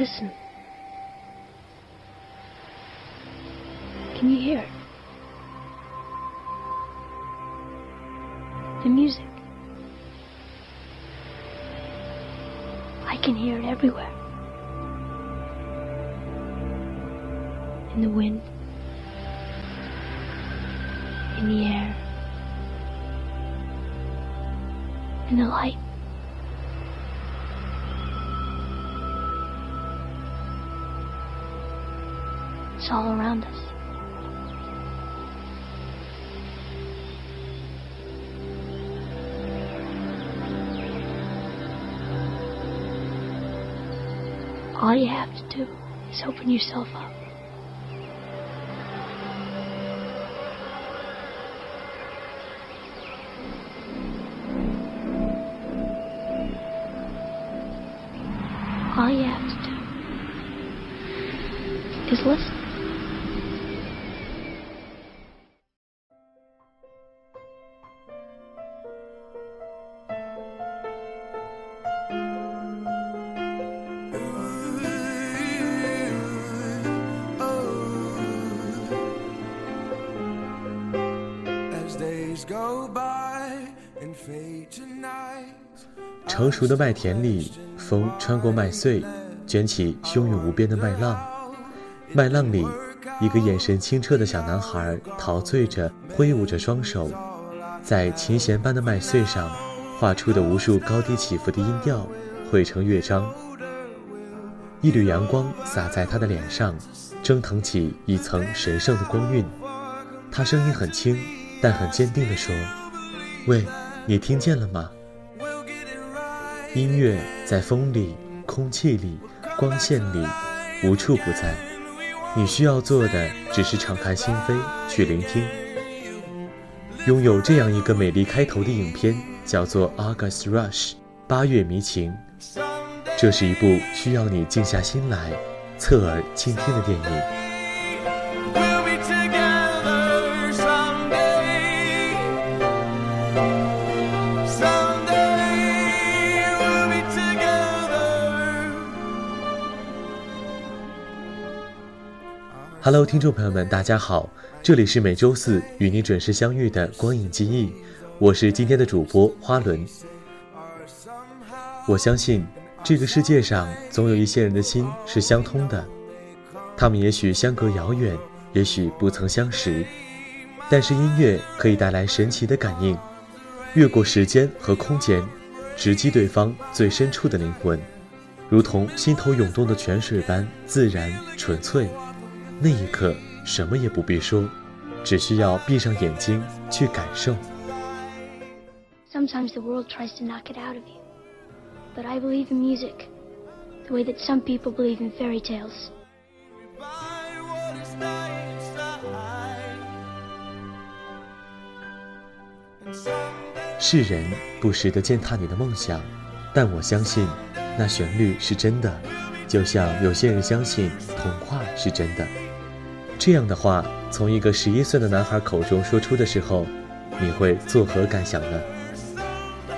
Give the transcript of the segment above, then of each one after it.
Listen. Can you hear it? The music. I can hear it everywhere. In the wind. In the air. In the light. All around us. All you have to do is open yourself up. All you have to do is listen. 成熟的麦田里，风穿过麦穗，卷起汹涌无边的麦浪。麦浪里，一个眼神清澈的小男孩陶醉着，挥舞着双手，在琴弦般的麦穗上画出的无数高低起伏的音调，汇成乐章。一缕阳光洒在他的脸上，蒸腾起一层神圣的光晕。他声音很轻，但很坚定地说：“喂，你听见了吗？”音乐在风里、空气里、光线里，无处不在。你需要做的只是敞开心扉去聆听。拥有这样一个美丽开头的影片，叫做《August Rush》八月迷情。这是一部需要你静下心来，侧耳倾听的电影。Hello，听众朋友们，大家好，这里是每周四与你准时相遇的光影记忆，我是今天的主播花轮。我相信这个世界上总有一些人的心是相通的，他们也许相隔遥远，也许不曾相识，但是音乐可以带来神奇的感应，越过时间和空间，直击对方最深处的灵魂，如同心头涌动的泉水般自然纯粹。那一刻，什么也不必说，只需要闭上眼睛去感受。Sometimes the world tries to knock it out of you. But I believe in music, the way that some people believe in fairy tales. By 世人不时地践踏你的梦想，但我相信，那旋律是真的，就像有些人相信童话是真的。这样的话，从一个十一岁的男孩口中说出的时候，你会作何感想呢？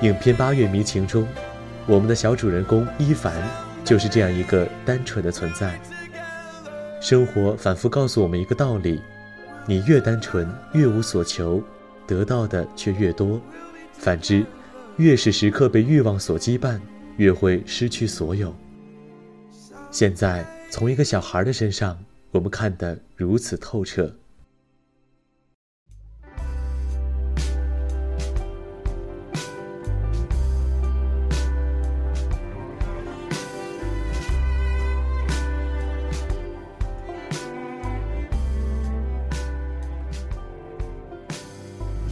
影片《八月迷情》中，我们的小主人公伊凡就是这样一个单纯的存在。生活反复告诉我们一个道理：你越单纯，越无所求，得到的却越多；反之，越是时刻被欲望所羁绊，越会失去所有。现在，从一个小孩的身上，我们看得如此透彻。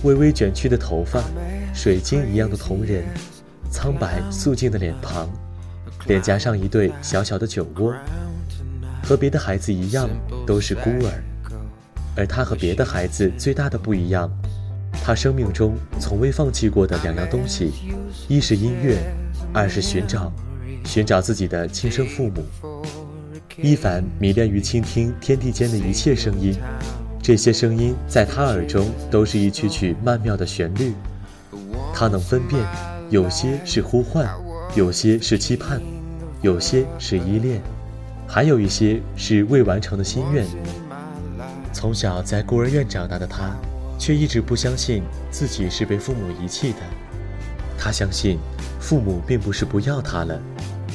微微卷曲的头发，水晶一样的瞳仁，苍白素净的脸庞，脸颊上一对小小的酒窝。和别的孩子一样，都是孤儿，而他和别的孩子最大的不一样，他生命中从未放弃过的两样东西，一是音乐，二是寻找，寻找自己的亲生父母。伊凡迷恋于倾听天地间的一切声音，这些声音在他耳中都是一曲曲曼妙的旋律。他能分辨，有些是呼唤，有些是期盼，有些是依恋，还有一些是未完成的心愿。从小在孤儿院长大的他，却一直不相信自己是被父母遗弃的。他相信，父母并不是不要他了，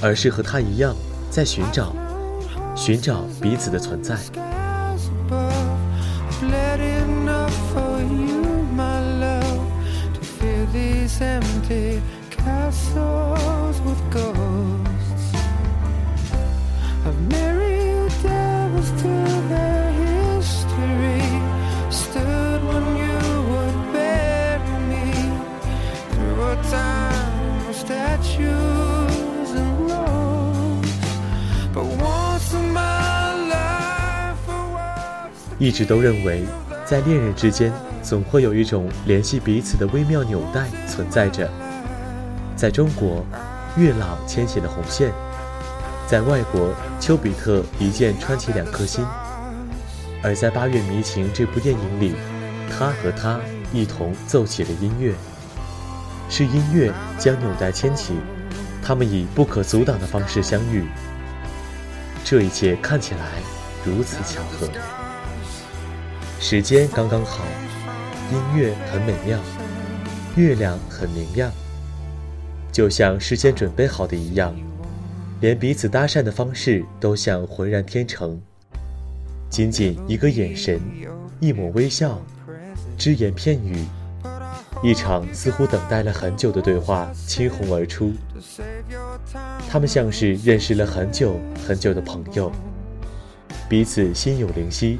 而是和他一样在寻找，寻找彼此的存在。一直都认为，在恋人之间总会有一种联系彼此的微妙纽带存在着。在中国，月老牵起了红线；在外国，丘比特一箭穿起两颗心；而在《八月迷情》这部电影里，他和她一同奏起了音乐。是音乐将纽带牵起，他们以不可阻挡的方式相遇。这一切看起来如此巧合。时间刚刚好，音乐很美妙，月亮很明亮，就像事先准备好的一样，连彼此搭讪的方式都像浑然天成。仅仅一个眼神，一抹微笑，只言片语，一场似乎等待了很久的对话倾红而出。他们像是认识了很久很久的朋友，彼此心有灵犀。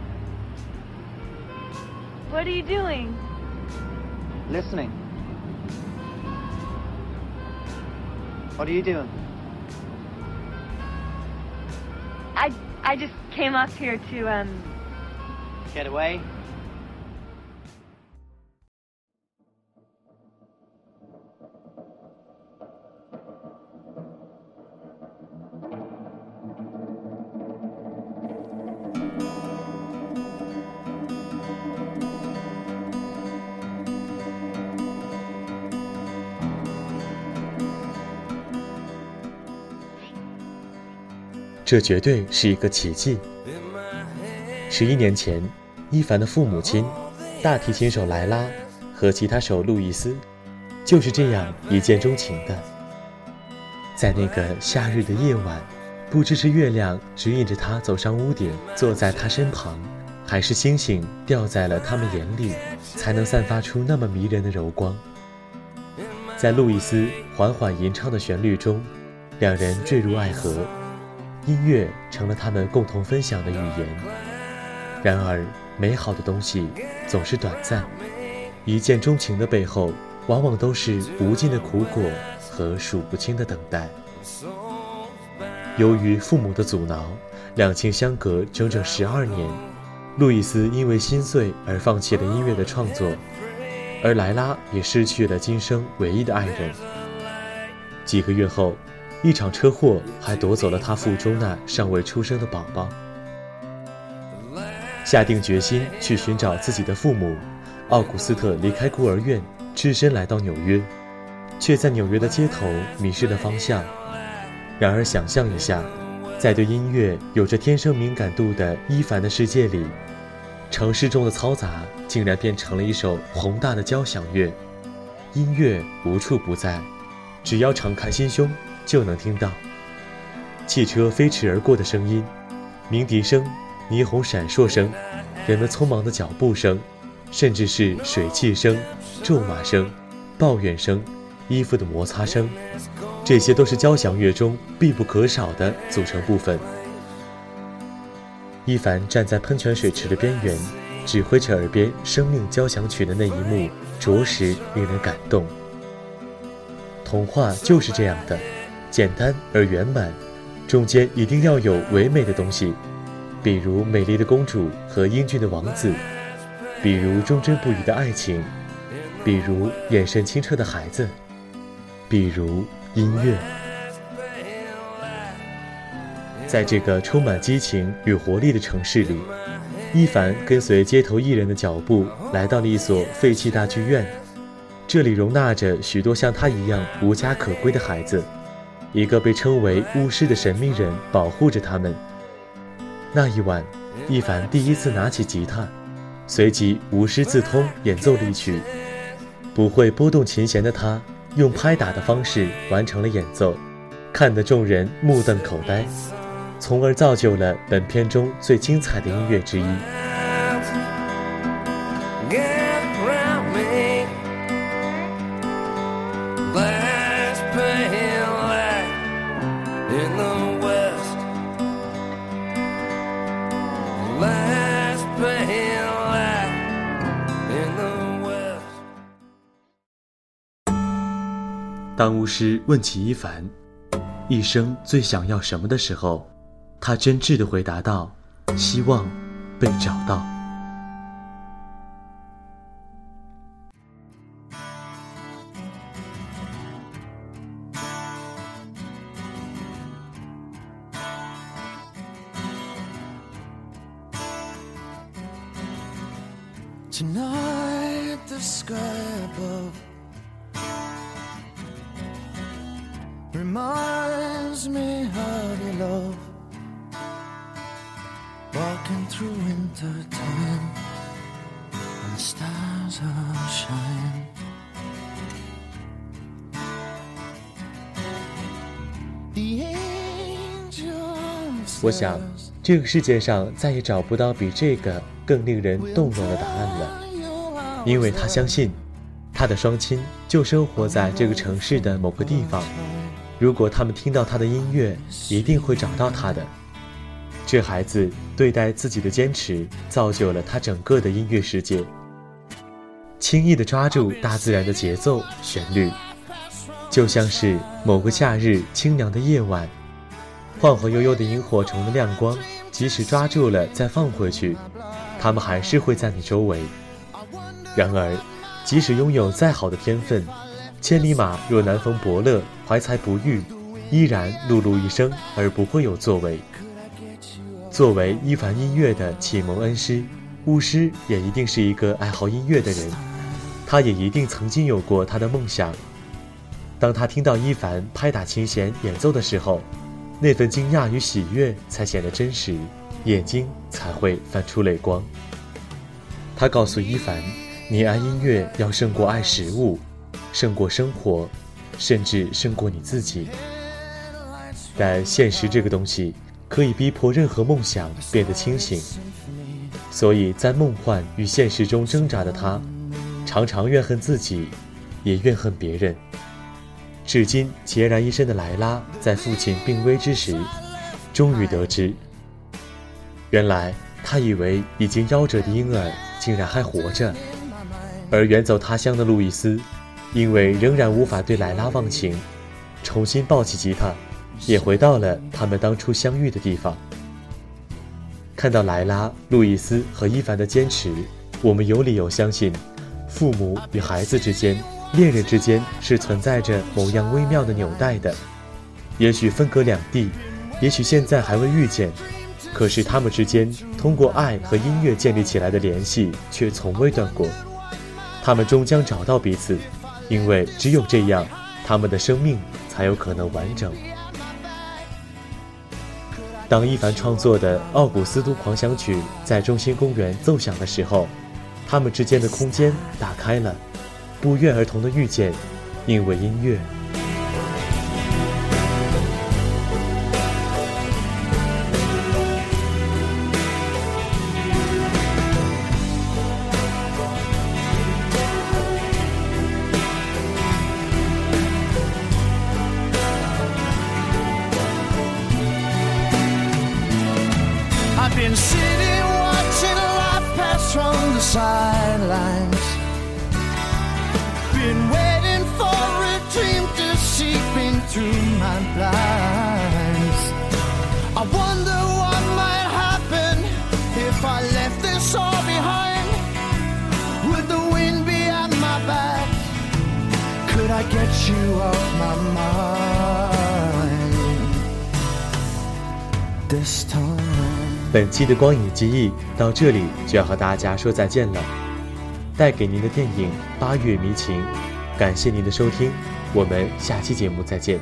What are you doing? Listening. What are you doing? I I just came up here to um Get away? 这绝对是一个奇迹。十一年前，伊凡的父母亲，大提琴手莱拉和吉他手路易斯，就是这样一见钟情的。在那个夏日的夜晚，不知是月亮指引着他走上屋顶，坐在他身旁，还是星星掉在了他们眼里，才能散发出那么迷人的柔光。在路易斯缓缓吟唱的旋律中，两人坠入爱河。音乐成了他们共同分享的语言。然而，美好的东西总是短暂，一见钟情的背后，往往都是无尽的苦果和数不清的等待。由于父母的阻挠，两情相隔整整十二年。路易斯因为心碎而放弃了音乐的创作，而莱拉也失去了今生唯一的爱人。几个月后。一场车祸还夺走了他腹中那尚未出生的宝宝。下定决心去寻找自己的父母，奥古斯特离开孤儿院，只身来到纽约，却在纽约的街头迷失了方向。然而，想象一下，在对音乐有着天生敏感度的伊凡的世界里，城市中的嘈杂竟然变成了一首宏大的交响乐，音乐无处不在，只要敞开心胸。就能听到汽车飞驰而过的声音，鸣笛声、霓虹闪烁声、人们匆忙的脚步声，甚至是水汽声、咒骂声、抱怨声、衣服的摩擦声，这些都是交响乐中必不可少的组成部分。伊凡站在喷泉水池的边缘，指挥着耳边《生命交响曲》的那一幕，着实令人感动。童话就是这样的。简单而圆满，中间一定要有唯美的东西，比如美丽的公主和英俊的王子，比如忠贞不渝的爱情，比如眼神清澈的孩子，比如音乐。在这个充满激情与活力的城市里，伊凡跟随街头艺人的脚步，来到了一所废弃大剧院。这里容纳着许多像他一样无家可归的孩子，一个被称为巫师的神秘人保护着他们。那一晚，伊凡第一次拿起吉他，随即无师自通演奏了一曲。不会拨动琴弦的他，用拍打的方式完成了演奏，看得众人目瞪口呆。从而造就了本片中最精彩的音乐之一。当巫师问起伊凡，一生最想要什么的时候。他真挚地回答道：“希望被找到。” My mind's made of walking through winter time when stars are shine 我想这个世界上再也找不到比这个更令人动容的答案了。因为他相信他的双亲就生活在这个城市的某个地方。如果他们听到他的音乐一定会找到他的这孩子对待自己的坚持，造就了他整个的音乐世界。轻易地抓住大自然的节奏、旋律，就像是某个夏日清凉的夜晚，晃晃悠悠的萤火虫的亮光，即使抓住了再放回去，它们还是会在你周围。然而，即使拥有再好的天分，千里马若难逢伯乐，怀才不遇，依然碌碌一生而不会有作为。作为伊凡音乐的启蒙恩师，巫师也一定是一个爱好音乐的人，他也一定曾经有过他的梦想。当他听到伊凡拍打琴弦演奏的时候，那份惊讶与喜悦才显得真实，眼睛才会泛出泪光。他告诉伊凡：“你爱音乐要胜过爱食物，胜过生活，甚至胜过你自己。”但现实这个东西。可以逼迫任何梦想变得清醒，所以在梦幻与现实中挣扎的他，常常怨恨自己，也怨恨别人。至今孑然一身的莱拉，在父亲病危之时，终于得知，原来他以为已经夭折的婴儿竟然还活着，而远走他乡的路易斯，因为仍然无法对莱拉忘情，重新抱起吉他。也回到了他们当初相遇的地方。看到莱拉、路易斯和伊凡的坚持，我们有理由相信，父母与孩子之间、恋人之间是存在着某样微妙的纽带的。也许分隔两地，也许现在还未遇见，可是他们之间通过爱和音乐建立起来的联系却从未断过。他们终将找到彼此，因为只有这样，他们的生命才有可能完整。当伊凡创作的《奥古斯都狂想曲》在中心公园奏响的时候，他们之间的空间打开了，不约而同的遇见，因为音乐。Get you off my mind 本期的光影记忆到这里就要和大家说再见了。带给您的电影《八月迷情》，感谢您的收听，我们下期节目再见。